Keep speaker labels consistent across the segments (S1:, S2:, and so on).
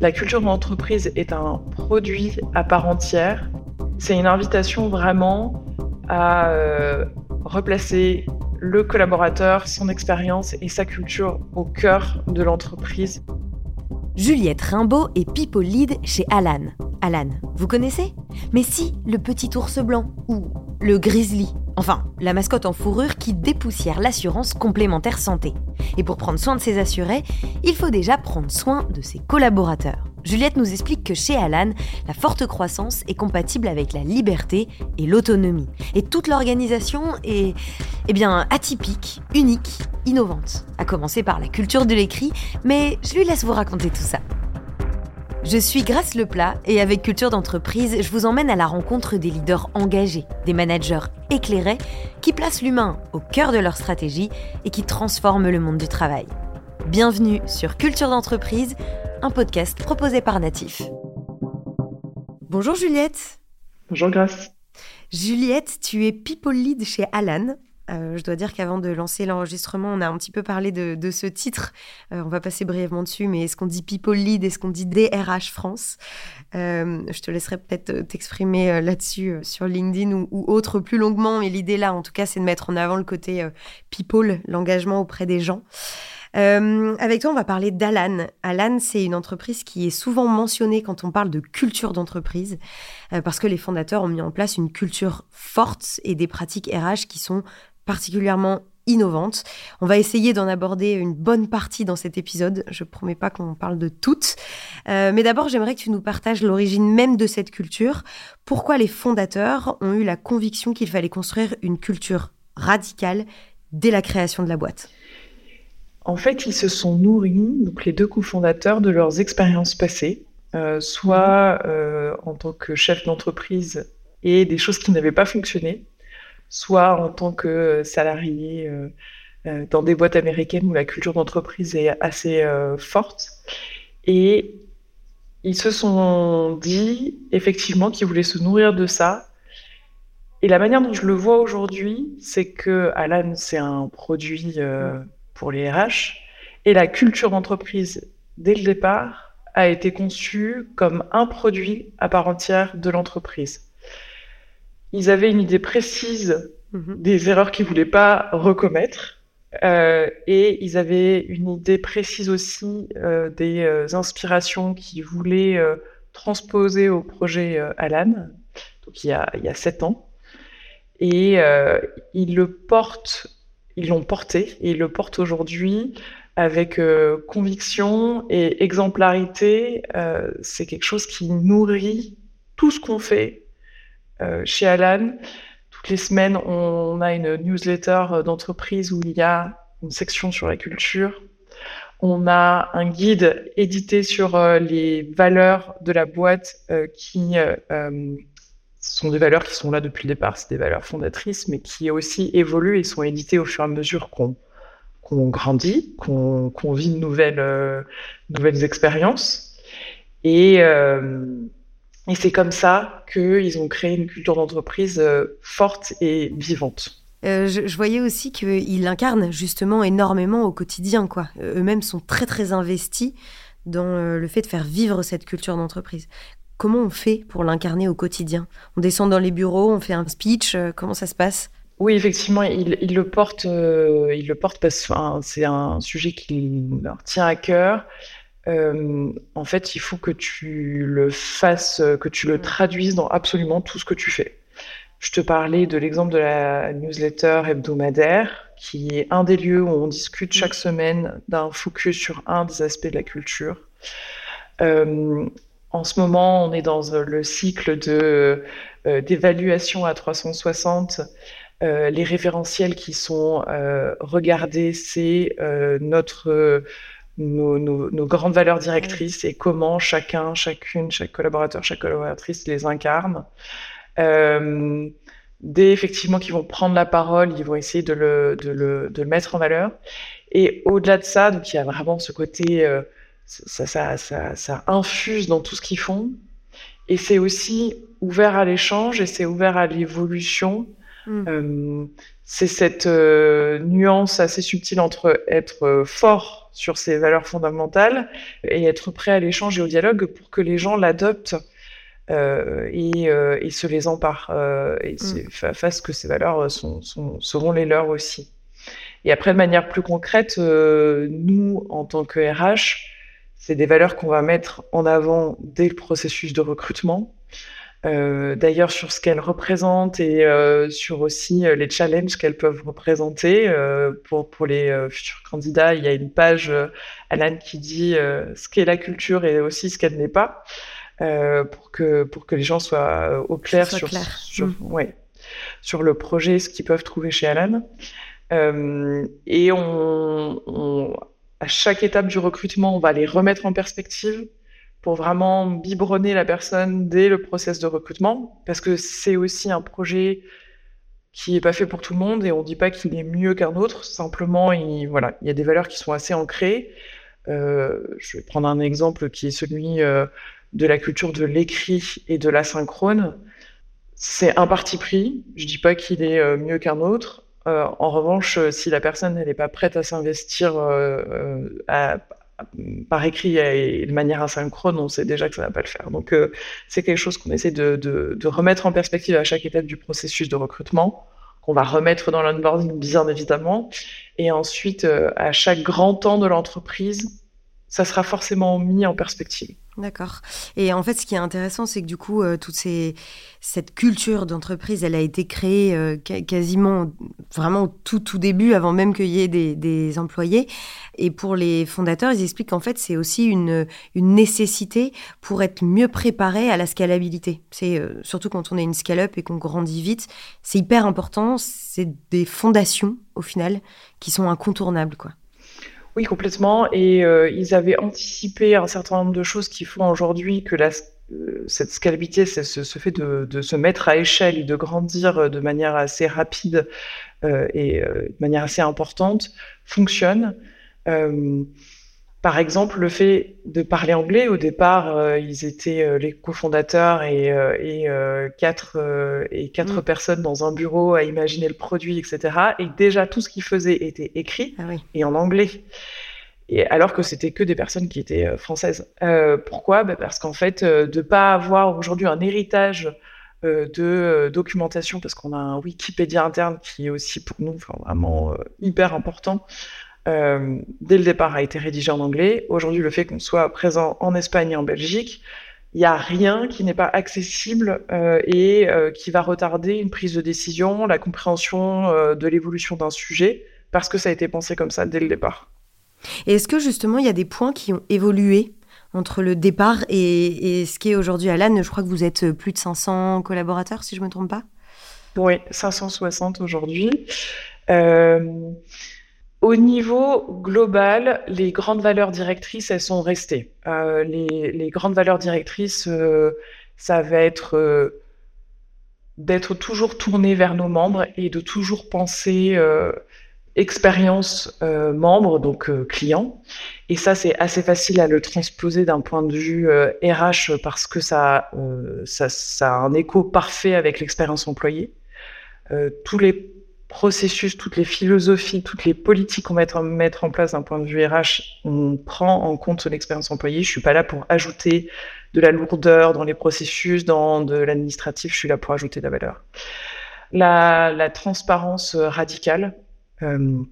S1: La culture d'entreprise est un produit à part entière. C'est une invitation vraiment à euh, replacer le collaborateur, son expérience et sa culture au cœur de l'entreprise.
S2: Juliette Rimbaud est People Lead chez Alan. Alan, vous connaissez? Mais si, le petit ours blanc ou le grizzly? Enfin, la mascotte en fourrure qui dépoussière l'assurance complémentaire santé. Et pour prendre soin de ses assurés, il faut déjà prendre soin de ses collaborateurs. Juliette nous explique que chez Alan, la forte croissance est compatible avec la liberté et l'autonomie. Et toute l'organisation est, eh bien, atypique, unique, innovante. À commencer par la culture de l'écrit, mais je lui laisse vous raconter tout ça. Je suis Grace Leplat et avec Culture d'entreprise, je vous emmène à la rencontre des leaders engagés, des managers éclairés qui placent l'humain au cœur de leur stratégie et qui transforment le monde du travail. Bienvenue sur Culture d'entreprise, un podcast proposé par Natif. Bonjour Juliette.
S1: Bonjour Grace.
S2: Juliette, tu es People Lead chez Alan, euh, je dois dire qu'avant de lancer l'enregistrement, on a un petit peu parlé de, ce titre. Euh, on va passer brièvement dessus, mais est-ce qu'on dit People Lead Est-ce qu'on dit DRH France? Euh, Je te laisserai peut-être t'exprimer là-dessus sur LinkedIn ou, autre plus longuement, mais l'idée là, en tout cas, c'est de mettre en avant le côté People, l'engagement auprès des gens. avec toi, on va parler d'Alan. Alan, c'est une entreprise qui est souvent mentionnée quand on parle de culture d'entreprise, parce que les fondateurs ont mis en place une culture forte et des pratiques RH qui sont particulièrement innovante. On va essayer d'en aborder une bonne partie dans cet épisode. Je promets pas qu'on parle de toutes. Euh, mais d'abord, j'aimerais que tu nous partages l'origine même de cette culture. Pourquoi les fondateurs ont eu la conviction qu'il fallait construire une culture radicale dès la création de la boîte?
S1: En fait, ils se sont nourris, donc les deux cofondateurs, de leurs expériences passées, euh, soit euh, en tant que chef d'entreprise et des choses qui n'avaient pas fonctionné, soit en tant que salarié euh, euh, dans des boîtes américaines où la culture d'entreprise est assez euh, forte. Et ils se sont dit effectivement qu'ils voulaient se nourrir de ça. Et la manière dont je le vois aujourd'hui, c'est que Alan, c'est un produit pour les RH. Et la culture d'entreprise, dès le départ, a été conçue comme un produit à part entière de l'entreprise ils avaient une idée précise mhm. des erreurs qu'ils voulaient pas recommettre. Euh, et ils avaient une idée précise aussi euh, des euh, inspirations qu'ils voulaient transposer au projet Alan, donc il y a, il y a sept ans. Et ils le portent, ils l'ont porté, et ils le portent aujourd'hui avec conviction et exemplarité. C'est quelque chose qui nourrit tout ce qu'on fait chez Alan. Toutes les semaines, on a une newsletter euh, d'entreprise où il y a une section sur la culture. On a un guide édité sur euh, les valeurs de la boîte qui sont des valeurs qui sont là depuis le départ, c'est des valeurs fondatrices, mais qui aussi évoluent et sont éditées au fur et à mesure qu'on grandit, qu'on vit de nouvelles, nouvelles expériences. Et, et c'est comme ça qu'ils ont créé une culture d'entreprise euh, forte et vivante.
S2: Euh, je, voyais aussi qu'ils l'incarnent justement énormément au quotidien. quoi. Eux-mêmes sont très très investis dans euh, le fait de faire vivre cette culture d'entreprise. Comment on fait pour l'incarner au quotidien? On descend dans les bureaux, on fait un speech, comment ça se passe?
S1: Oui, effectivement, ils, le portent, ils le portent parce que c'est un sujet qui leur tient à cœur. Euh, en fait, il faut que tu le fasses, que tu le traduises dans absolument tout ce que tu fais. Je te parlais de l'exemple de la newsletter hebdomadaire, qui est un des lieux où on discute chaque semaine d'un focus sur un des aspects de la culture. Euh, en ce moment, on est dans le cycle de euh, d'évaluation à 360. les référentiels qui sont regardés, c'est notre nos, grandes valeurs directrices et comment chacun, chacune, chaque collaborateur, chaque collaboratrice les incarne. Euh, dès effectivement qu'ils vont prendre la parole, ils vont essayer de le, de le, de le mettre en valeur. Et au-delà de ça, donc il y a vraiment ce côté, euh, ça, ça, ça, ça, infuse dans tout ce qu'ils font. Et c'est aussi ouvert à l'échange et c'est ouvert à l'évolution. Mm. Euh, c'est cette euh, nuance assez subtile entre être fort sur ces valeurs fondamentales et être prêt à l'échange et au dialogue pour que les gens l'adoptent euh, et, euh, et, se les emparent euh, et mm. fassent que ces valeurs sont, sont, seront les leurs aussi. Et après, de manière plus concrète, nous, en tant que RH, c'est des valeurs qu'on va mettre en avant dès le processus de recrutement. Euh, D'ailleurs, sur ce qu'elles représentent et euh, sur aussi euh, les challenges qu'elles peuvent représenter pour, pour les futurs candidats, il y a une page, Alan, qui dit ce qu'est la culture et aussi ce qu'elle n'est pas, pour, que, pour que les gens soient au clair, sur, Sur, mm. ouais, sur le projet, ce qu'ils peuvent trouver chez Alan. et on, on, à chaque étape du recrutement, on va les remettre en perspective pour vraiment biberonner la personne dès le process de recrutement, parce que c'est aussi un projet qui est pas fait pour tout le monde et on dit pas qu'il est mieux qu'un autre. Simplement, il, voilà, il y a des valeurs qui sont assez ancrées. Euh, je vais prendre un exemple qui est celui euh, de la culture de l'écrit et de l'asynchrone. C'est un parti pris. Je dis pas qu'il est euh, mieux qu'un autre. En revanche, si la personne n'est pas prête à s'investir par écrit et de manière asynchrone, on sait déjà que ça va pas le faire. Donc euh, c'est quelque chose qu'on essaie de, remettre en perspective à chaque étape du processus de recrutement, qu'on va remettre dans l'onboarding bien évidemment, et ensuite euh, à chaque grand temps de l'entreprise, ça sera forcément mis en perspective.
S2: D'accord. Et en fait, ce qui est intéressant, c'est que du coup, euh, toute cette culture d'entreprise, elle a été créée euh, quasiment, vraiment tout, tout début, avant même qu'il y ait des, employés. Et pour les fondateurs, ils expliquent qu'en fait, c'est aussi une, une nécessité pour être mieux préparé à la scalabilité. C'est euh, surtout quand on est une scale-up et qu'on grandit vite, c'est hyper important. C'est des fondations, au final, qui sont incontournables, quoi.
S1: Oui, complètement. Et euh, ils avaient anticipé un certain nombre de choses qui font aujourd'hui que euh, cette scalabilité, ce, fait de, se mettre à échelle et de grandir de manière assez rapide euh, et euh, de manière assez importante, fonctionne. Par exemple, le fait de parler anglais, au départ, euh, ils étaient euh, les cofondateurs et, euh, et quatre, et quatre mm. personnes dans un bureau à imaginer le produit, etc. Et déjà, tout ce qu'ils faisaient était écrit ah oui. et en anglais. Et alors que c'était que des personnes qui étaient françaises. pourquoi? Bah Parce qu'en fait, de pas avoir aujourd'hui un héritage de documentation, parce qu'on a un Wikipédia interne qui est aussi pour nous vraiment hyper important, euh, dès le départ, a été rédigé en anglais. Aujourd'hui, le fait qu'on soit présent en Espagne et en Belgique, il n'y a rien qui n'est pas accessible euh, et euh, qui va retarder une prise de décision, la compréhension de l'évolution d'un sujet, parce que ça a été pensé comme ça dès le départ.
S2: Et est-ce que justement, il y a des points qui ont évolué entre le départ et, et ce qui est aujourd'hui Alan? Je crois que vous êtes plus de 500 collaborateurs, si je ne me trompe pas.
S1: Oui, 560 aujourd'hui. Euh, au niveau global, les grandes valeurs directrices, elles sont restées. Euh, les, grandes valeurs directrices, euh, ça va être euh, d'être toujours tourné vers nos membres et de toujours penser expérience membre, donc client. Et ça, c'est assez facile à le transposer d'un point de vue RH parce que ça, ça, ça, a un écho parfait avec l'expérience employée. tous les processus, toutes les philosophies, toutes les politiques qu'on va mettre, en place d'un point de vue RH, on prend en compte l'expérience employée. Je suis pas là pour ajouter de la lourdeur dans les processus, dans de l'administratif, je suis là pour ajouter de la valeur. La, la transparence radicale. Euh,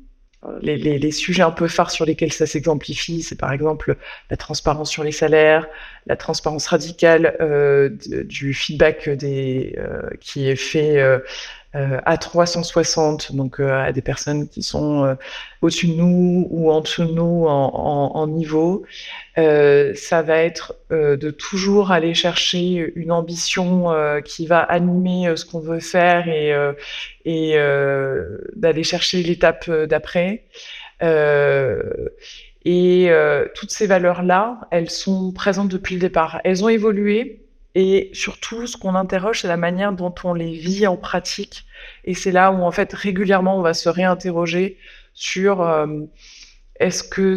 S1: les, les, les, sujets un peu phares sur lesquels ça s'exemplifie, c'est par exemple la transparence sur les salaires, la transparence radicale euh, du feedback des, euh, qui est fait euh, euh, à 360, donc euh, à des personnes qui sont euh, au-dessus de nous ou en dessous de nous en, niveau. ça va être de toujours aller chercher une ambition qui va animer ce qu'on veut faire et d'aller chercher l'étape d'après. et toutes ces valeurs-là, elles sont présentes depuis le départ. Elles ont évolué, et surtout, ce qu'on interroge, c'est la manière dont on les vit en pratique. Et c'est là où, en fait, régulièrement, on va se réinterroger sur euh, est-ce que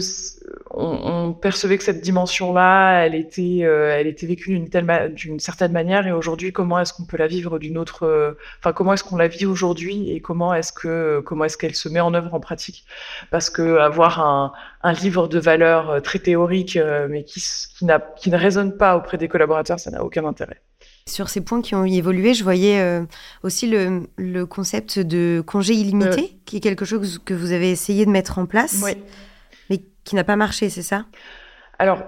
S1: on, percevait que cette dimension-là, elle était, euh, elle était vécue d'une telle, d'une certaine manière, et aujourd'hui, comment est-ce qu'on peut la vivre d'une autre, euh, enfin, comment est-ce qu'on la vit aujourd'hui, et comment est-ce que, comment est-ce qu'elle se met en œuvre en pratique? Parce que avoir un, un livre de valeurs euh, très théorique, mais qui, qui, n'a, qui ne résonne pas auprès des collaborateurs, ça n'a aucun intérêt.
S2: Sur ces points qui ont évolué, je voyais aussi le, le, concept de congé illimité, qui est quelque chose que vous avez essayé de mettre en place.
S1: Oui
S2: qui n'a pas marché, c'est ça?
S1: Alors,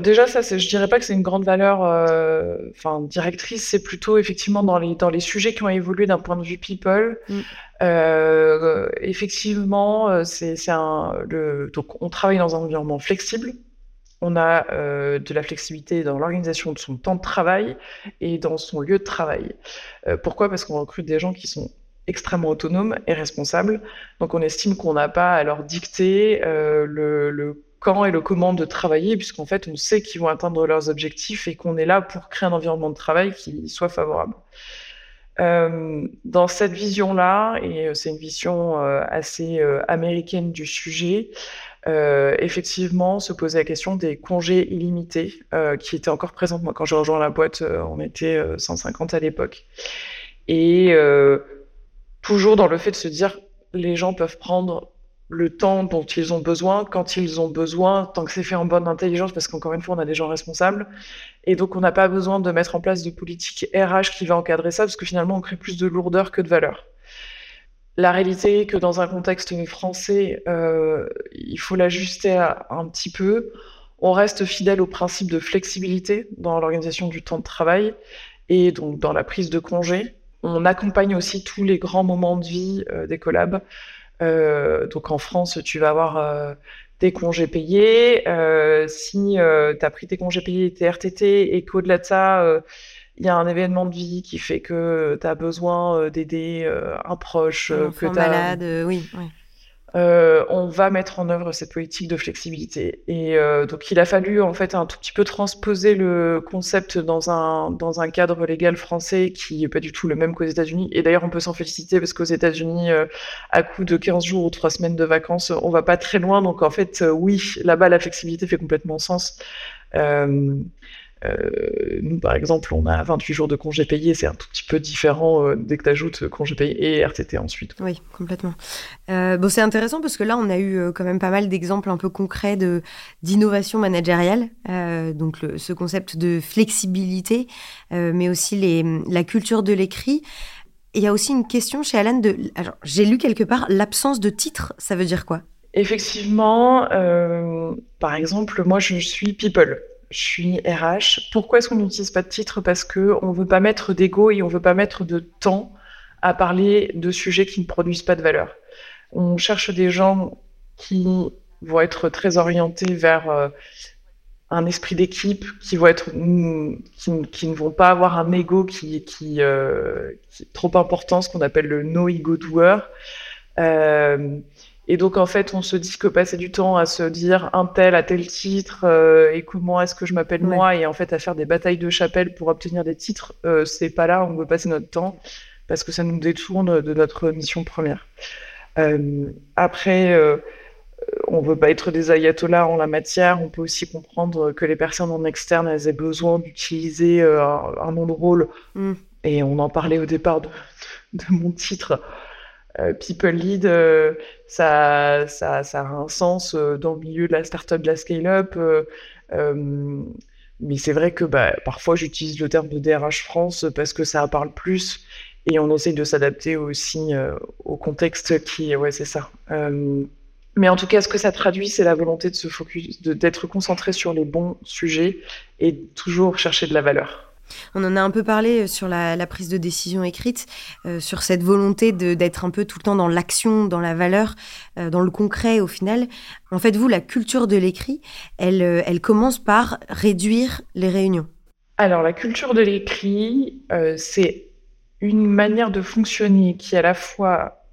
S1: déjà, ça, je dirais pas que c'est une grande valeur euh, enfin, directrice, c'est plutôt effectivement dans les, dans les sujets qui ont évolué d'un point de vue people. Mm. Euh, effectivement, euh, c'est un. Le, donc, on travaille dans un environnement flexible. On a de la flexibilité dans l'organisation de son temps de travail et dans son lieu de travail. pourquoi? Parce qu'on recrute des gens qui sont extrêmement autonomes et responsables. Donc on estime qu'on n'a pas à leur dicter euh, le, quand et le comment de travailler, puisqu'en fait on sait qu'ils vont atteindre leurs objectifs et qu'on est là pour créer un environnement de travail qui soit favorable. Euh, dans cette vision-là, et c'est une vision euh, assez américaine du sujet, effectivement, se posait la question des congés illimités, qui étaient encore présentes. Moi, quand j'ai rejoint la boîte, on était 150 à l'époque. Et toujours dans le fait de se dire les gens peuvent prendre le temps dont ils ont besoin, quand ils ont besoin, tant que c'est fait en bonne intelligence, parce qu'encore une fois, on a des gens responsables. Et donc, on n'a pas besoin de mettre en place de politique RH qui va encadrer ça, parce que finalement, on crée plus de lourdeur que de valeur. La réalité est que dans un contexte français, euh, il faut l'ajuster un petit peu. On reste fidèle au principe de flexibilité dans l'organisation du temps de travail et donc dans la prise de congé. On accompagne aussi tous les grands moments de vie euh, des collabs. Euh, donc en France, tu vas avoir euh, tes congés payés. si tu as pris tes congés payés, tes RTT, et qu'au-delà de ça, il y a un événement de vie qui fait que tu as besoin d'aider un proche, que tu
S2: malade, oui.
S1: Euh, on va mettre en œuvre cette politique de flexibilité. Et euh, donc, il a fallu en fait un tout petit peu transposer le concept dans un dans un cadre légal français qui est pas du tout le même qu'aux États-Unis. Et d'ailleurs, on peut s'en féliciter parce qu'aux États-Unis, euh, à coup de 15 jours ou 3 semaines de vacances, on va pas très loin. Donc, en fait, oui, là-bas, la flexibilité fait complètement sens. Nous, par exemple, on a 28 jours de congés payés, c'est un tout petit peu différent euh, dès que tu ajoutes congés payés et RTT ensuite.
S2: Oui, complètement. Euh, bon, c'est intéressant parce que là, on a eu quand même pas mal d'exemples un peu concrets de, d'innovation managériale, donc ce concept de flexibilité, mais aussi les, la culture de l'écrit. Il y a aussi une question chez Alan de. Alors, j'ai lu quelque part l'absence de titre, ça veut dire quoi?
S1: Effectivement, par exemple, moi je suis people je suis RH. Pourquoi est-ce qu'on n'utilise pas de titre? Parce qu'on ne veut pas mettre d'ego et on ne veut pas mettre de temps à parler de sujets qui ne produisent pas de valeur. On cherche des gens qui vont être très orientés vers euh, un esprit d'équipe, qui vont être qui, ne vont pas avoir un ego qui, euh, est trop important, ce qu'on appelle le no ego doer. Euh, et donc, en fait, on se dit que passer du temps à se dire un tel à tel titre euh, et comment est-ce que je m'appelle moi? Et en fait à faire des batailles de chapelle pour obtenir des titres, euh, c'est pas là où on veut passer notre temps parce que ça nous détourne de notre mission première. Euh, après, euh, on veut pas être des ayatollahs en la matière. On peut aussi comprendre que les personnes en externe, elles aient besoin d'utiliser un, nom de rôle. Mm. Et on en parlait au départ de, de mon titre. Euh, people lead, euh, ça, ça, ça, a un sens euh, dans le milieu de la startup, de la scale-up. mais c'est vrai que bah, parfois j'utilise le terme de DRH France parce que ça parle plus et on essaye de s'adapter aussi au contexte qui, ouais, c'est ça. mais en tout cas, ce que ça traduit, c'est la volonté de se focus, d'être concentré sur les bons sujets et toujours chercher de la valeur.
S2: On en a un peu parlé euh, sur la, prise de décision écrite, euh, sur cette volonté d'être un peu tout le temps dans l'action, dans la valeur, euh, dans le concret au final. En fait, vous, la culture de l'écrit, elle, commence par réduire les réunions.
S1: Alors, la culture de l'écrit, c'est une manière de fonctionner qui est à la fois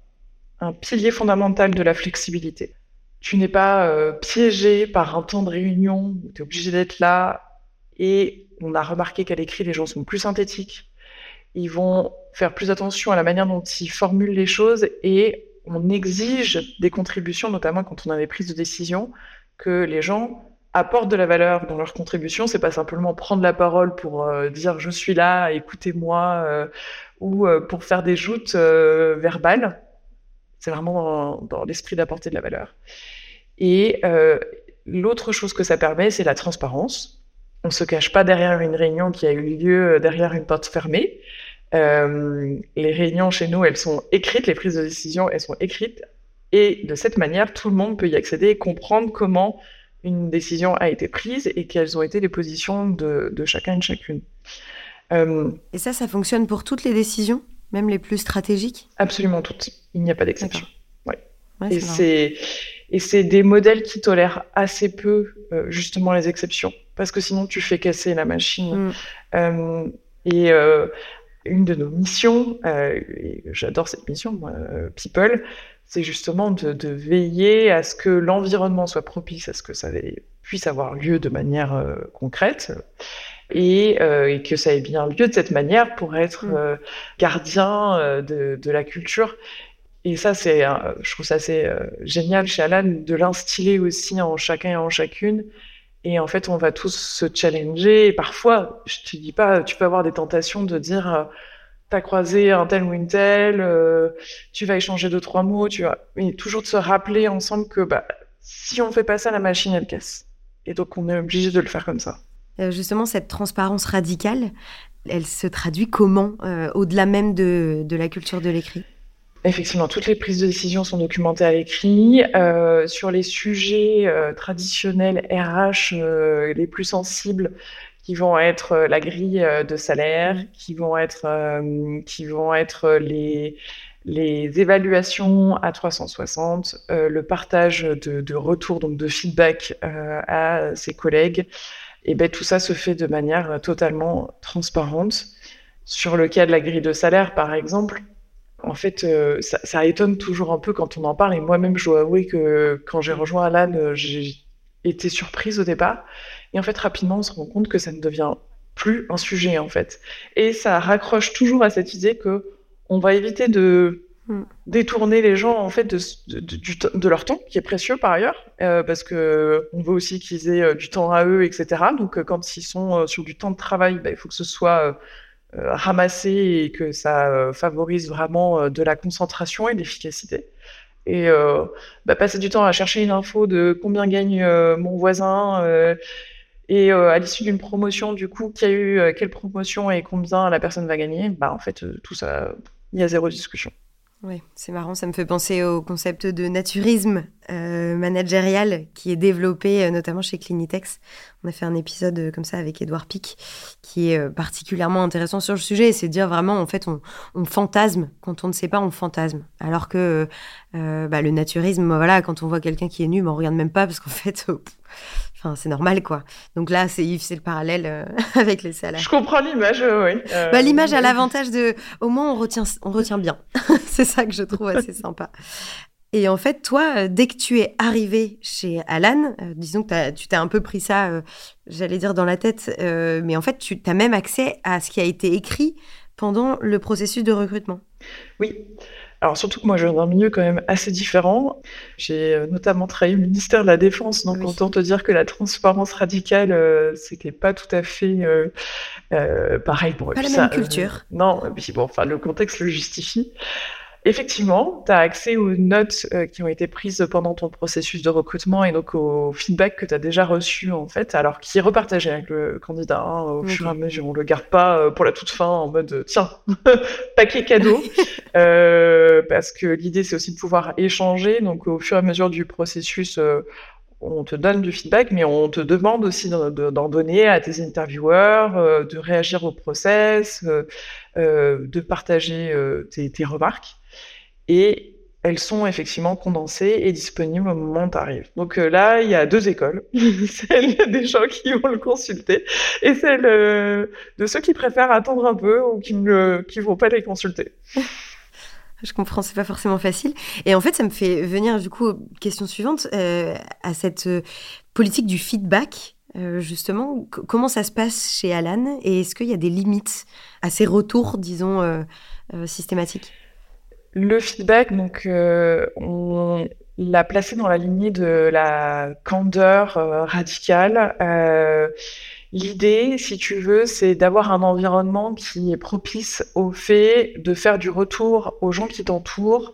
S1: un pilier fondamental de la flexibilité. Tu n'es pas piégé par un temps de réunion tu es obligé d'être là et on a remarqué qu'à l'écrit, les gens sont plus synthétiques. Ils vont faire plus attention à la manière dont ils formulent les choses et on exige des contributions, notamment quand on a des prises de décision, que les gens apportent de la valeur dans leur contribution. C'est pas simplement prendre la parole pour euh, dire je suis là, écoutez-moi, euh, ou euh, pour faire des joutes verbales. C'est vraiment dans, dans l'esprit d'apporter de la valeur. Et l'autre chose que ça permet, c'est la transparence. On se cache pas derrière une réunion qui a eu lieu derrière une porte fermée. Euh, les réunions chez nous, elles sont écrites, les prises de décision, elles sont écrites. Et de cette manière, tout le monde peut y accéder et comprendre comment une décision a été prise et quelles ont été les positions de, chacun et de chacune.
S2: Euh, et ça, ça fonctionne pour toutes les décisions, même les plus stratégiques?
S1: Absolument toutes. Il n'y a pas d'exception. Ouais. et c'est et c'est des modèles qui tolèrent assez peu euh, justement les exceptions, parce que sinon tu fais casser la machine. Mm. Euh, et euh, une de nos missions, et j'adore cette mission, moi, People, c'est justement de, de, veiller à ce que l'environnement soit propice à ce que ça puisse avoir lieu de manière concrète et, et, que ça ait bien lieu de cette manière pour être mm. gardien de, de, la culture. Et ça, c'est, je trouve ça assez génial chez Alan de l'instiller aussi en chacun et en chacune et en fait, on va tous se challenger. Et parfois, je te dis pas, tu peux avoir des tentations de dire, euh, t'as croisé un tel ou une telle, euh, tu vas échanger deux trois mots, tu vois. Mais toujours de se rappeler ensemble que bah, si on fait pas ça, la machine elle casse. Et donc, on est obligé de le faire comme ça.
S2: Euh, justement, cette transparence radicale, elle se traduit comment, au-delà même de, de la culture de l'écrit?
S1: Effectivement, toutes les prises de décision sont documentées à l'écrit. Euh, sur les sujets euh, traditionnels RH euh, les plus sensibles, qui vont être la grille de salaire, qui vont être, qui vont les, évaluations à 360, le partage de, de retours, donc de feedback à ses collègues. Et ben tout ça se fait de manière totalement transparente. Sur le cas de la grille de salaire, par exemple, en fait, euh, ça, étonne toujours un peu quand on en parle. Et moi-même, je dois avouer que quand j'ai rejoint Alan, euh, j'ai été surprise au départ. Et en fait, rapidement, on se rend compte que ça ne devient plus un sujet, en fait. Et ça raccroche toujours à cette idée que on va éviter de hmm. détourner les gens, en fait, de, leur temps, qui est précieux par ailleurs, euh, parce que on veut aussi qu'ils aient du temps à eux, etc. Donc, quand ils sont sur du temps de travail, bah, il faut que ce soit ramasser et que ça euh, favorise vraiment euh, de la concentration et l'efficacité. Et bah, passer du temps à chercher une info de combien gagne mon voisin et à l'issue d'une promotion, du coup, qui a eu quelle promotion et combien la personne va gagner, bah en fait, tout ça, il y a zéro discussion.
S2: Oui, c'est marrant, ça me fait penser au concept de naturisme euh, managérial qui est développé euh, notamment chez Clinitex. On a fait un épisode euh, comme ça avec Edouard Pic qui est particulièrement intéressant sur le sujet. C'est de dire vraiment, en fait, on, fantasme. Quand on ne sait pas, on fantasme. Alors que bah, le naturisme, voilà, quand on voit quelqu'un qui est nu, bah, on regarde même pas parce qu'en fait, Enfin, c'est normal, quoi. Donc là, c'est Yves, c'est le parallèle euh, avec les salaires.
S1: Je comprends l'image, oui.
S2: Euh, bah, l'image a l'avantage de, au moins, on retient, on retient bien. c'est ça que je trouve assez sympa. Et en fait, toi, euh, dès que tu es arrivé chez Alan, disons que tu t'es un peu pris ça, j'allais dire, dans la tête, mais en fait, tu as même accès à ce qui a été écrit pendant le processus de recrutement.
S1: Oui. Alors surtout que moi je viens d'un milieu quand même assez différent. J'ai euh, notamment travaillé au ministère de la Défense, donc autant te dire que la transparence radicale, euh, c'était pas tout à fait euh, pareil.
S2: pour pas la même culture.
S1: non, puis bon, enfin le contexte le justifie. Effectivement, tu as accès aux notes euh, qui ont été prises pendant ton processus de recrutement et donc au feedback que tu as déjà reçu en fait, alors qui est repartagé avec le candidat hein, au fur et à mesure. On le garde pas euh, pour la toute fin en mode euh, tiens, paquet cadeau, parce que l'idée c'est aussi de pouvoir échanger. Donc au fur et à mesure du processus, on te donne du feedback, mais on te demande aussi d'en donner à tes intervieweurs, de réagir au process, de partager tes remarques et elles sont effectivement condensées et disponibles au moment où tu arrives. Donc euh, là, il y a deux écoles, celle des gens qui vont le consulter et celle euh, de ceux qui préfèrent attendre un peu ou qui ne qui vont pas les consulter.
S2: Je comprends, c'est pas forcément facile. Et en fait, ça me fait venir du coup question suivante euh, à cette politique du feedback. justement, comment ça se passe chez Alan et est-ce qu'il y a des limites à ces retours, disons, systématiques?
S1: Le feedback, donc, on l'a placé dans la lignée de la candeur radicale. L'idée, si tu veux, c'est d'avoir un environnement qui est propice au fait de faire du retour aux gens qui t'entourent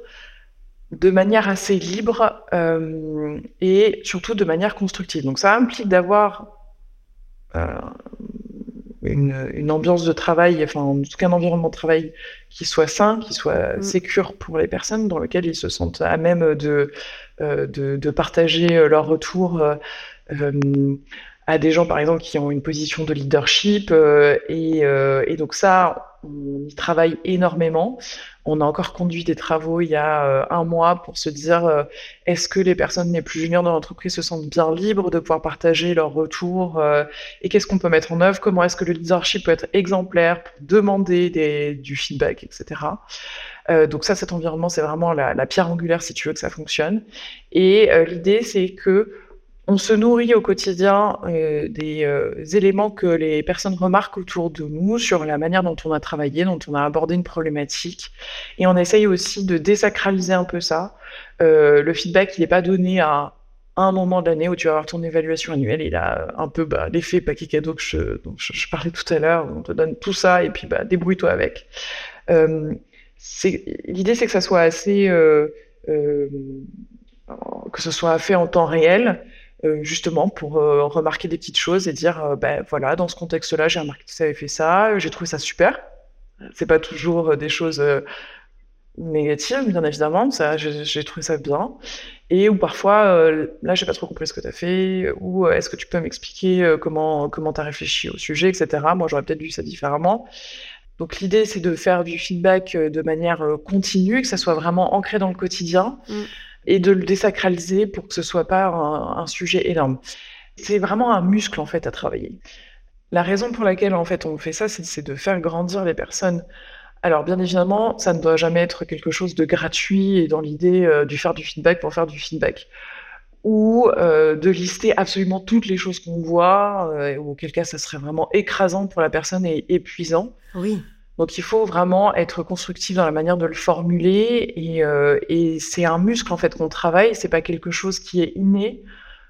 S1: de manière assez libre euh, et surtout de manière constructive. Donc ça implique d'avoir euh, une, ambiance de travail, enfin en tout cas un environnement de travail qui soit sain, qui soit mm. sécure pour les personnes, dans lequel ils se sentent à même de, euh, de, partager leur retour à des gens, par exemple, qui ont une position de leadership. Euh, et, euh, et, donc ça, on y travaille énormément. On a encore conduit des travaux il y a euh, un mois pour se dire est-ce que les personnes les plus juniors dans l'entreprise se sentent bien libres de pouvoir partager leurs retours et qu'est-ce qu'on peut mettre en œuvre Comment est-ce que le leadership peut être exemplaire pour demander des, du feedback, etc. donc ça, cet environnement, c'est vraiment la, la, pierre angulaire si tu veux que ça fonctionne. Et l'idée, c'est que on se nourrit au quotidien euh, des euh, éléments que les personnes remarquent autour de nous sur la manière dont on a travaillé, dont on a abordé une problématique. Et on essaye aussi de désacraliser un peu ça. Euh, le feedback, il n'est pas donné à un moment de l'année où tu vas avoir ton évaluation annuelle. Il a un peu bah, l'effet paquet cadeau que je, dont je, parlais tout à l'heure. On te donne tout ça et puis bah, débrouille-toi avec. L'idée, c'est que ça soit assez... que ce soit fait en temps réel, euh, justement pour euh, remarquer des petites choses et dire euh, ben voilà dans ce contexte-là j'ai remarqué que ça avait fait ça j'ai trouvé ça super. C'est pas toujours des choses négatives bien évidemment ça j'ai trouvé ça bien. Et ou parfois là j'ai pas trop compris ce que tu as fait ou est-ce que tu peux m'expliquer comment comment tu as réfléchi au sujet etc moi j'aurais peut-être vu ça différemment. Donc l'idée c'est de faire du feedback de manière continue que ça soit vraiment ancré dans le quotidien. Mmh et de le désacraliser pour que ce soit pas un, sujet énorme. C'est vraiment un muscle en fait à travailler. La raison pour laquelle en fait on fait ça, c'est de faire grandir les personnes. Alors bien évidemment, ça ne doit jamais être quelque chose de gratuit et dans l'idée euh, du faire du feedback pour faire du feedback ou euh, de lister absolument toutes les choses qu'on voit, euh, auquel cas ça serait vraiment écrasant pour la personne et épuisant.
S2: Oui.
S1: Donc il faut vraiment être constructif dans la manière de le formuler et, euh, et c'est un muscle en fait qu'on travaille. C'est pas quelque chose qui est inné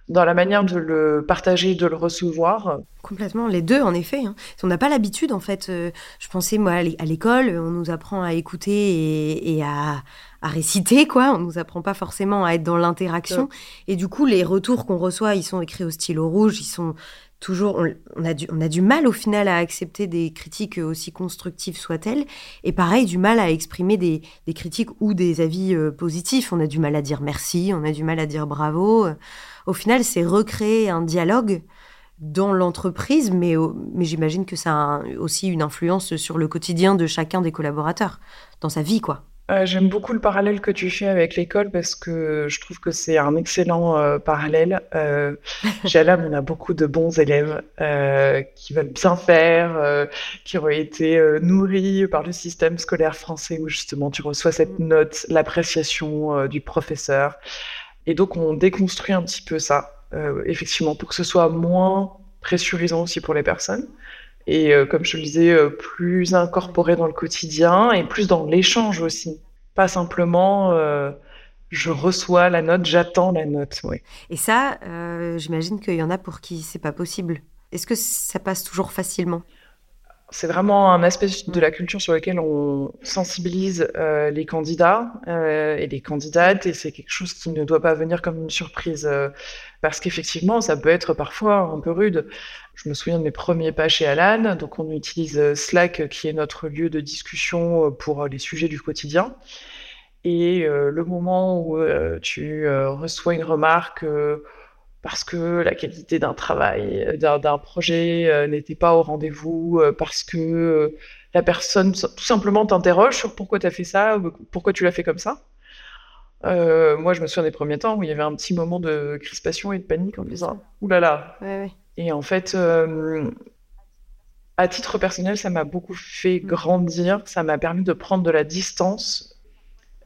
S1: dans la manière de le partager, de le recevoir.
S2: Complètement, les deux en effet. Hein. On n'a pas l'habitude en fait. Euh, je pensais moi à l'école, on nous apprend à écouter et, et à, à, réciter quoi. On nous apprend pas forcément à être dans l'interaction. Et du coup, les retours qu'on reçoit, ils sont écrits au stylo rouge, ils sont toujours, on, a du, on a du mal au final à accepter des critiques aussi constructives soient-elles, et pareil, du mal à exprimer des, critiques ou des avis euh, positifs. On a du mal à dire merci, on a du mal à dire bravo. Au final, c'est recréer un dialogue dans l'entreprise, mais, mais j'imagine que ça a aussi une influence sur le quotidien de chacun des collaborateurs, dans sa vie, quoi.
S1: Euh, j'aime beaucoup le parallèle que tu fais avec l'école parce que je trouve que c'est un excellent euh, parallèle. Euh, chez Alam, on a beaucoup de bons élèves euh, qui veulent bien faire, qui ont été nourris par le système scolaire français où justement tu reçois cette note, l'appréciation du professeur. Et donc on déconstruit un petit peu ça, effectivement, pour que ce soit moins pressurisant aussi pour les personnes et euh, comme je le disais, euh, plus incorporé dans le quotidien et plus dans l'échange aussi. Pas simplement euh, je reçois la note, j'attends la note. Oui.
S2: Et ça, j'imagine qu'il y en a pour qui c'est pas possible. Est-ce que ça passe toujours facilement?
S1: C'est vraiment un aspect de la culture sur lequel on sensibilise les candidats et les candidates, et c'est quelque chose qui ne doit pas venir comme une surprise, parce qu'effectivement, ça peut être parfois un peu rude. Je me souviens de mes premiers pas chez Alan. Donc, on utilise euh, Slack, qui est notre lieu de discussion euh, pour euh, les sujets du quotidien. Et le moment où tu reçois une remarque parce que la qualité d'un travail, d'un projet n'était pas au rendez-vous, parce que la personne tout simplement t'interroge sur pourquoi tu as fait ça, pourquoi tu l'as fait comme ça. moi, je me souviens des premiers temps où il y avait un petit moment de crispation et de panique en me disant Ouh là là, et en fait, euh, à titre personnel, ça m'a beaucoup fait grandir, ça m'a permis de prendre de la distance,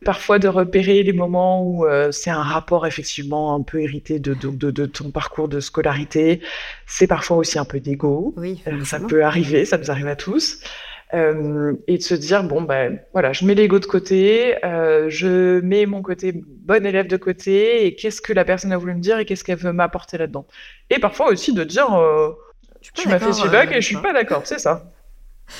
S1: parfois de repérer les moments où euh, c'est un rapport effectivement un peu hérité de, de, ton parcours de scolarité. C'est parfois aussi un peu d'ego.
S2: Oui,
S1: euh, ça peut arriver, ça nous arrive à tous. Euh, et de se dire bon ben voilà, je mets l'ego de côté, je mets mon côté bon élève de côté, et qu'est-ce que la personne a voulu me dire et qu'est-ce qu'elle veut m'apporter là-dedans? Et parfois aussi de dire tu m'as fait ce feedback et je suis pas d'accord, c'est ça.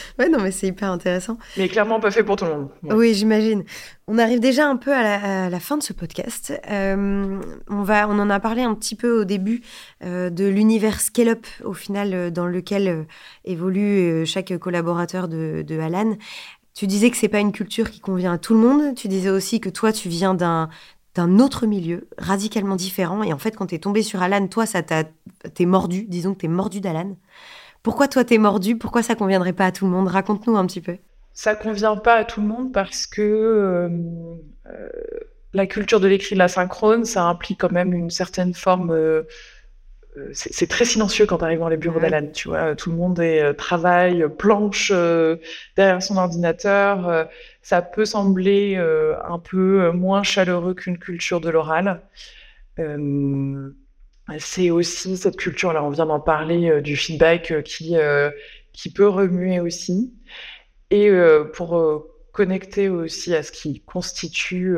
S2: Ouais, non, mais c'est hyper intéressant.
S1: Mais clairement pas fait pour tout le monde.
S2: Oui, j'imagine. On arrive déjà un peu à la, fin de ce podcast. Euh, on, va, on en a parlé un petit peu au début euh, de l'univers Scale-up, au final, euh, dans lequel évolue chaque collaborateur de, de Alan. Tu disais que c'est pas une culture qui convient à tout le monde. Tu disais aussi que toi, tu viens d'un d'un autre milieu, radicalement différent. Et en fait, quand tu es tombé sur Alan, toi, ça t'a, t'es mordu, disons que t'es mordu d'Alan. Pourquoi toi t'es mordu? Pourquoi ça conviendrait pas à tout le monde? Raconte-nous un petit peu.
S1: Ça convient pas à tout le monde parce que euh, euh, la culture de l'écrit de la synchrone, ça implique quand même une certaine forme. Euh, c'est très silencieux quand tu arrives dans les bureaux d'Alan, tu vois. Tout le monde est travail, planche derrière son ordinateur. ça peut sembler un peu moins chaleureux qu'une culture de l'oral c'est aussi cette culture-là, on vient d'en parler, euh, du feedback euh, qui, euh, qui peut remuer aussi. Et pour connecter aussi à ce qui constitue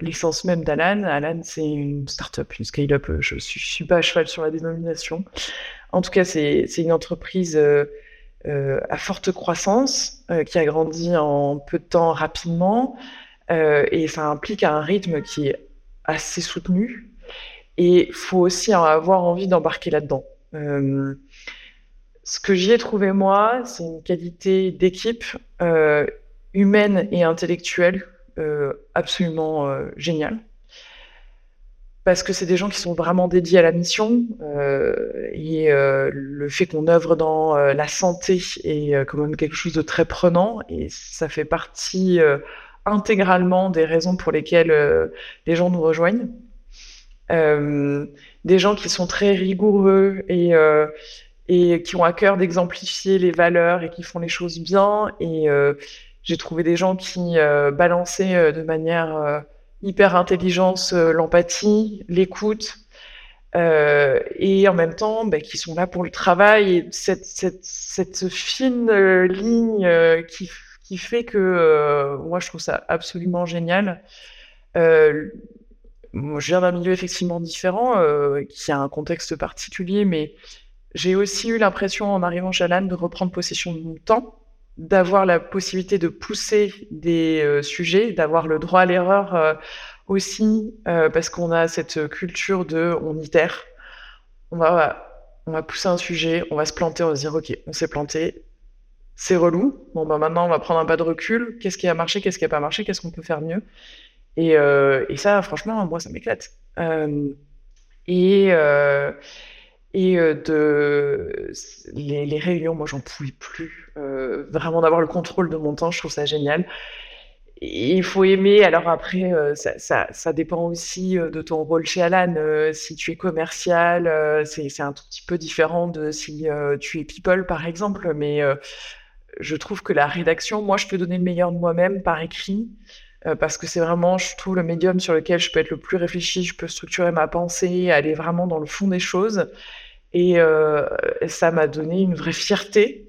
S1: l'essence même d'Alan, Alan, c'est une start-up, une scale-up, je ne suis, pas à cheval sur la dénomination. En tout cas, c'est une entreprise à forte croissance qui a grandi en peu de temps rapidement et ça implique un rythme qui est assez soutenu et il faut aussi avoir envie d'embarquer là-dedans. Euh, ce que j'y ai trouvé, moi, c'est une qualité d'équipe euh, humaine et intellectuelle euh, absolument géniale. Parce que c'est des gens qui sont vraiment dédiés à la mission. Et le fait qu'on œuvre dans la santé est quand même quelque chose de très prenant. Et ça fait partie intégralement des raisons pour lesquelles les gens nous rejoignent. Euh, des gens qui sont très rigoureux et, euh, et qui ont à cœur d'exemplifier les valeurs et qui font les choses bien. Et euh, j'ai trouvé des gens qui balançaient de manière hyper intelligente l'empathie, l'écoute. Euh, et en même temps, bah, qui sont là pour le travail et cette, cette, cette fine ligne qui, qui fait que moi je trouve ça absolument génial. Euh, je viens d'un milieu effectivement différent, euh, qui a un contexte particulier, mais j'ai aussi eu l'impression en arrivant chez Alan de reprendre possession de mon temps, d'avoir la possibilité de pousser des euh, sujets, d'avoir le droit à l'erreur euh, aussi, parce qu'on a cette culture de on itère, on va, on va pousser un sujet, on va se planter, on va se dire ok, on s'est planté, c'est relou, bon ben maintenant on va prendre un pas de recul, qu'est-ce qui a marché, qu'est-ce qui a pas marché, qu'est-ce qu'on peut faire mieux? Et, euh, et, ça, franchement, moi, ça m'éclate. Euh, et euh, et de les, réunions, moi, j'en pouvais plus. Vraiment d'avoir le contrôle de mon temps, je trouve ça génial. Il faut aimer. Alors après, ça, ça, ça, dépend aussi de ton rôle chez Alan. si tu es commercial, c'est un tout petit peu différent de si tu es people, par exemple. Mais je trouve que la rédaction, moi, je peux donner le meilleur de moi-même par écrit. Euh, parce que c'est vraiment, je trouve, le médium sur lequel je peux être le plus réfléchi, je peux structurer ma pensée, aller vraiment dans le fond des choses. Et euh, ça m'a donné une vraie fierté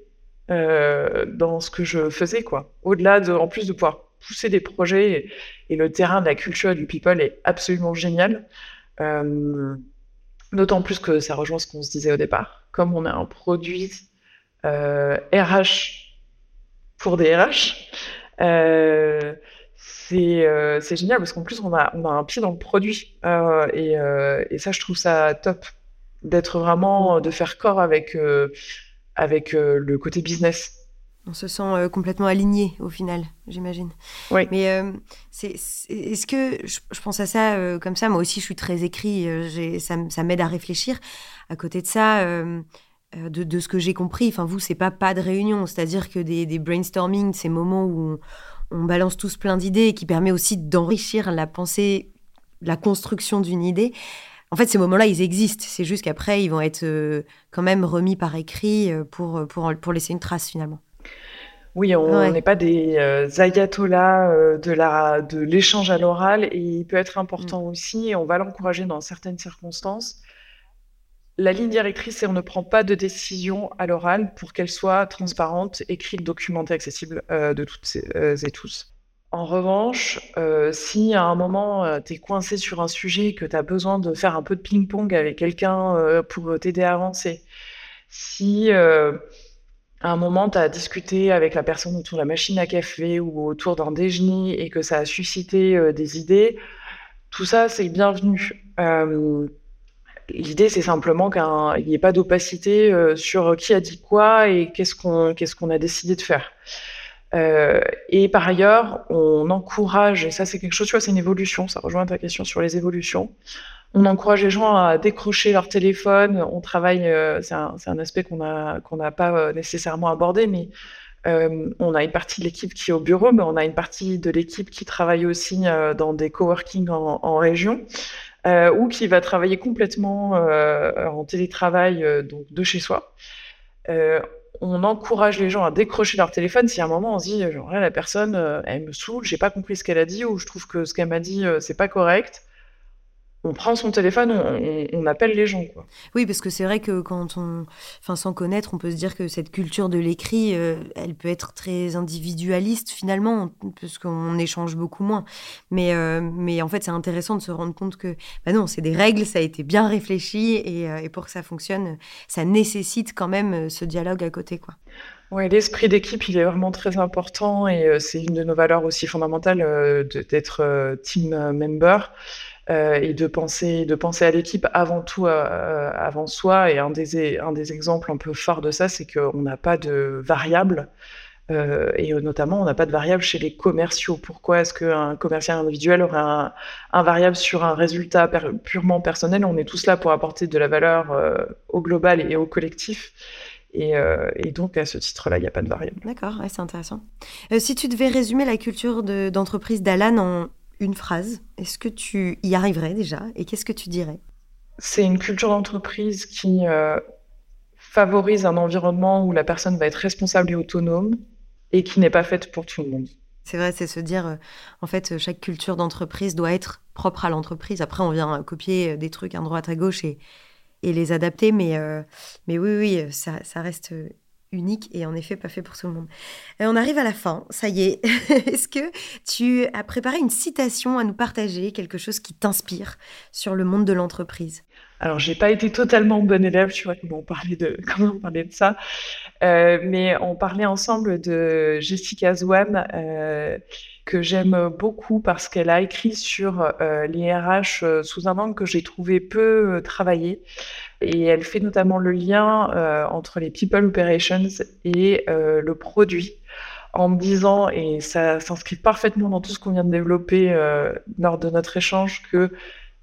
S1: euh, dans ce que je faisais, quoi. Au-delà de, en plus de pouvoir pousser des projets, et, le terrain de la culture et du people est absolument génial. D'autant plus que ça rejoint ce qu'on se disait au départ. Comme on a un produit RH pour des RH, euh, c'est génial parce qu'en plus, on a, on a un pied dans le produit. Euh, et, euh, et, ça, je trouve ça top d'être vraiment, de faire corps avec, avec le côté business.
S2: On se sent complètement aligné au final, j'imagine.
S1: Oui.
S2: Mais est-ce que je, pense à ça comme ça Moi aussi, je suis très écrit. ça, ça m'aide à réfléchir. À côté de ça. De, de, ce que j'ai compris, enfin vous, c'est pas pas de réunion, c'est-à-dire que des, des brainstorming, ces moments où on balance tous plein d'idées et qui permet aussi d'enrichir la pensée, la construction d'une idée. En fait, ces moments-là, ils existent. C'est juste qu'après, ils vont être euh, quand même remis par écrit euh, pour, pour, pour laisser une trace finalement.
S1: Oui, on n'est pas des euh, ayatollahs de la de l'échange à l'oral et il peut être important mm. aussi. Et on va l'encourager dans certaines circonstances la ligne directrice, c'est on ne prend pas de décision à l'oral pour qu'elle soit transparente, écrite, documentée, accessible de toutes et tous. En revanche, si à un moment tu es coincé sur un sujet, que tu as besoin de faire un peu de ping-pong avec quelqu'un pour t'aider à avancer, si à un moment, tu as discuté avec la personne autour de la machine à café ou autour d'un déjeuner et que ça a suscité euh, des idées, tout ça, c'est bienvenu. Euh, l'idée, c'est simplement qu'il n'y ait pas d'opacité euh, sur qui a dit quoi et qu'est-ce qu'on a décidé de faire. et par ailleurs, on encourage, et ça c'est quelque chose, tu vois, c'est une évolution, ça rejoint ta question sur les évolutions, on encourage les gens à décrocher leur téléphone. On travaille, euh, c'est un, aspect qu'on n'a pas euh, nécessairement abordé, mais euh, on a une partie de l'équipe qui est au bureau, mais on a une partie de l'équipe qui travaille aussi dans des coworking en région. Ou qui va travailler complètement en télétravail donc de chez soi. on encourage les gens à décrocher leur téléphone si à un moment on se dit genre la personne elle me saoule, j'ai pas compris ce qu'elle a dit ou je trouve que ce qu'elle m'a dit c'est pas correct on prend son téléphone, on, appelle les gens. Quoi.
S2: Oui, parce que c'est vrai que quand on, enfin, sans connaître, on peut se dire que cette culture de l'écrit, euh, elle peut être très individualiste finalement, parce qu'on échange beaucoup moins. Mais, euh, mais en fait, c'est intéressant de se rendre compte que, bah non, c'est des règles, ça a été bien réfléchi, et, euh, et, pour que ça fonctionne, ça nécessite quand même ce dialogue à côté, quoi.
S1: Ouais, l'esprit d'équipe, il est vraiment très important, et c'est une de nos valeurs aussi fondamentales d'être team member. Euh, et de penser, de penser à l'équipe avant tout, euh, avant soi. Et un des, un des exemples un peu forts de ça, c'est qu'on n'a pas de variables. Euh, et notamment, on n'a pas de variable chez les commerciaux. Pourquoi est-ce qu'un commercial individuel aurait un, variable sur un résultat purement personnel? On est tous là pour apporter de la valeur euh, au global et au collectif. Et, euh, donc, à ce titre-là, il n'y a pas de variable.
S2: D'accord, c'est intéressant. si tu devais résumer la culture d'entreprise d'Alan en une phrase. Est-ce que tu y arriverais déjà Et qu'est-ce que tu dirais?
S1: C'est une culture d'entreprise qui euh, favorise un environnement où la personne va être responsable et autonome et qui n'est pas faite pour tout le monde.
S2: C'est vrai, c'est se dire, euh, en fait, chaque culture d'entreprise doit être propre à l'entreprise. Après, on vient copier des trucs à droite à gauche et, et les adapter, mais, euh, mais oui, oui, ça, ça reste unique et en effet pas fait pour tout le monde. Et on arrive à la fin, ça y est. Est-ce que tu as préparé une citation à nous partager, quelque chose qui t'inspire sur le monde de l'entreprise?
S1: Alors, j'ai pas été totalement bonne élève, tu vois, comment on parlait de, comment on parlait de ça. Euh, mais on parlait ensemble de Jessica Zwan, euh, que j'aime beaucoup parce qu'elle a écrit sur euh, les RH sous un angle que j'ai trouvé peu travaillé. Et elle fait notamment le lien entre les people operations et le produit en me disant, et ça s'inscrit parfaitement dans tout ce qu'on vient de développer lors de notre échange, que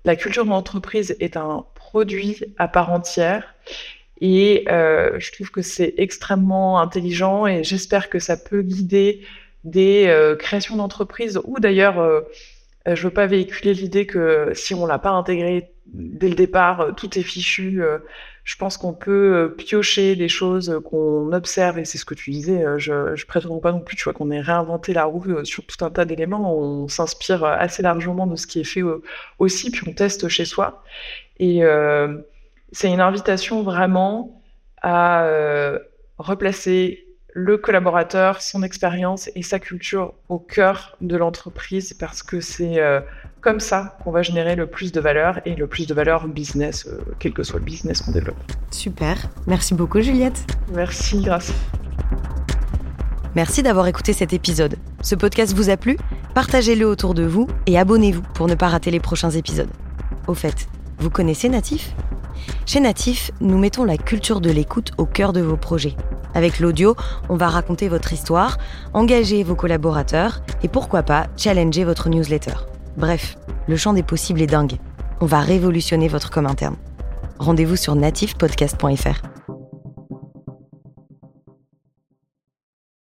S1: la culture d'entreprise est un produit à part entière. Et euh, je trouve que c'est extrêmement intelligent et j'espère que ça peut guider des euh, créations d'entreprises ou d'ailleurs, euh, je veux pas véhiculer l'idée que si on l'a pas intégré dès le départ, tout est fichu. je pense qu'on peut piocher des choses qu'on observe et c'est ce que tu disais. je, je prétends pas non plus, tu vois, qu'on ait réinventé la roue sur tout un tas d'éléments. On s'inspire assez largement de ce qui est fait aussi, puis on teste chez soi. Et euh, c'est une invitation vraiment à euh, replacer le collaborateur, son expérience et sa culture au cœur de l'entreprise parce que c'est euh, comme ça qu'on va générer le plus de valeur et le plus de valeur business, quel que soit le business qu'on développe.
S2: Super. Merci beaucoup Juliette.
S1: Merci, grâce.
S2: Merci d'avoir écouté cet épisode. Ce podcast vous a plu? Partagez-le autour de vous et abonnez-vous pour ne pas rater les prochains épisodes. Au fait, vous connaissez Natif? Chez Natif, nous mettons la culture de l'écoute au cœur de vos projets. Avec l'audio, on va raconter votre histoire, engager vos collaborateurs et pourquoi pas challenger votre newsletter. Bref, le champ des possibles est dingue. On va révolutionner votre com interne. Rendez-vous sur natifpodcast.fr.